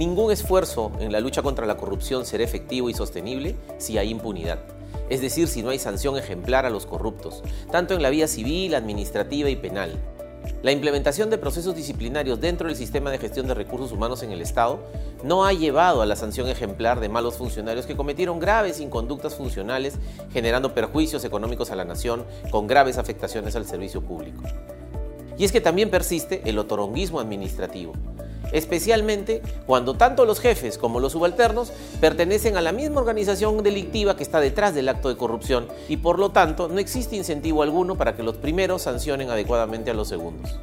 Ningún esfuerzo en la lucha contra la corrupción será efectivo y sostenible si hay impunidad, es decir, si no hay sanción ejemplar a los corruptos, tanto en la vía civil, administrativa y penal. La implementación de procesos disciplinarios dentro del sistema de gestión de recursos humanos en el Estado no ha llevado a la sanción ejemplar de malos funcionarios que cometieron graves inconductas funcionales, generando perjuicios económicos a la nación con graves afectaciones al servicio público. Y es que también persiste el otoronguismo administrativo, especialmente cuando tanto los jefes como los subalternos pertenecen a la misma organización delictiva que está detrás del acto de corrupción y por lo tanto no existe incentivo alguno para que los primeros sancionen adecuadamente a los segundos.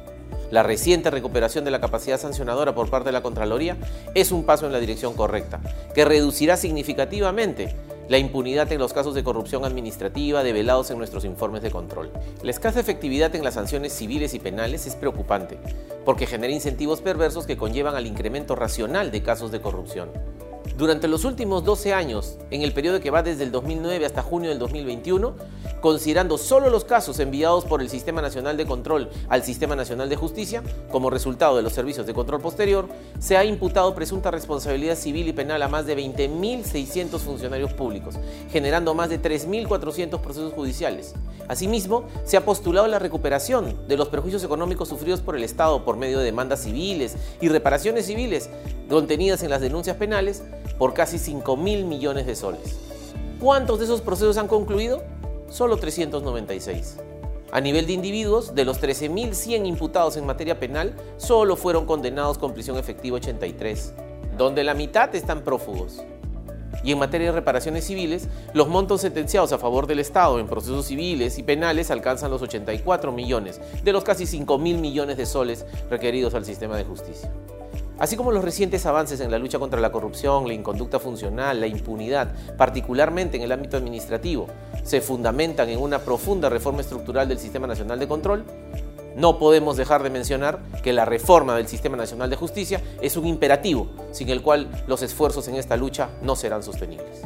La reciente recuperación de la capacidad sancionadora por parte de la Contraloría es un paso en la dirección correcta, que reducirá significativamente la impunidad en los casos de corrupción administrativa develados en nuestros informes de control. La escasa efectividad en las sanciones civiles y penales es preocupante, porque genera incentivos perversos que conllevan al incremento racional de casos de corrupción. Durante los últimos 12 años, en el periodo que va desde el 2009 hasta junio del 2021, considerando solo los casos enviados por el Sistema Nacional de Control al Sistema Nacional de Justicia, como resultado de los servicios de control posterior, se ha imputado presunta responsabilidad civil y penal a más de 20.600 funcionarios públicos, generando más de 3.400 procesos judiciales. Asimismo, se ha postulado la recuperación de los perjuicios económicos sufridos por el Estado por medio de demandas civiles y reparaciones civiles contenidas en las denuncias penales por casi 5 mil millones de soles. ¿Cuántos de esos procesos han concluido? Solo 396. A nivel de individuos, de los 13.100 imputados en materia penal, solo fueron condenados con prisión efectiva 83, donde la mitad están prófugos. Y en materia de reparaciones civiles, los montos sentenciados a favor del Estado en procesos civiles y penales alcanzan los 84 millones, de los casi 5 mil millones de soles requeridos al sistema de justicia. Así como los recientes avances en la lucha contra la corrupción, la inconducta funcional, la impunidad, particularmente en el ámbito administrativo, se fundamentan en una profunda reforma estructural del Sistema Nacional de Control, no podemos dejar de mencionar que la reforma del Sistema Nacional de Justicia es un imperativo sin el cual los esfuerzos en esta lucha no serán sostenibles.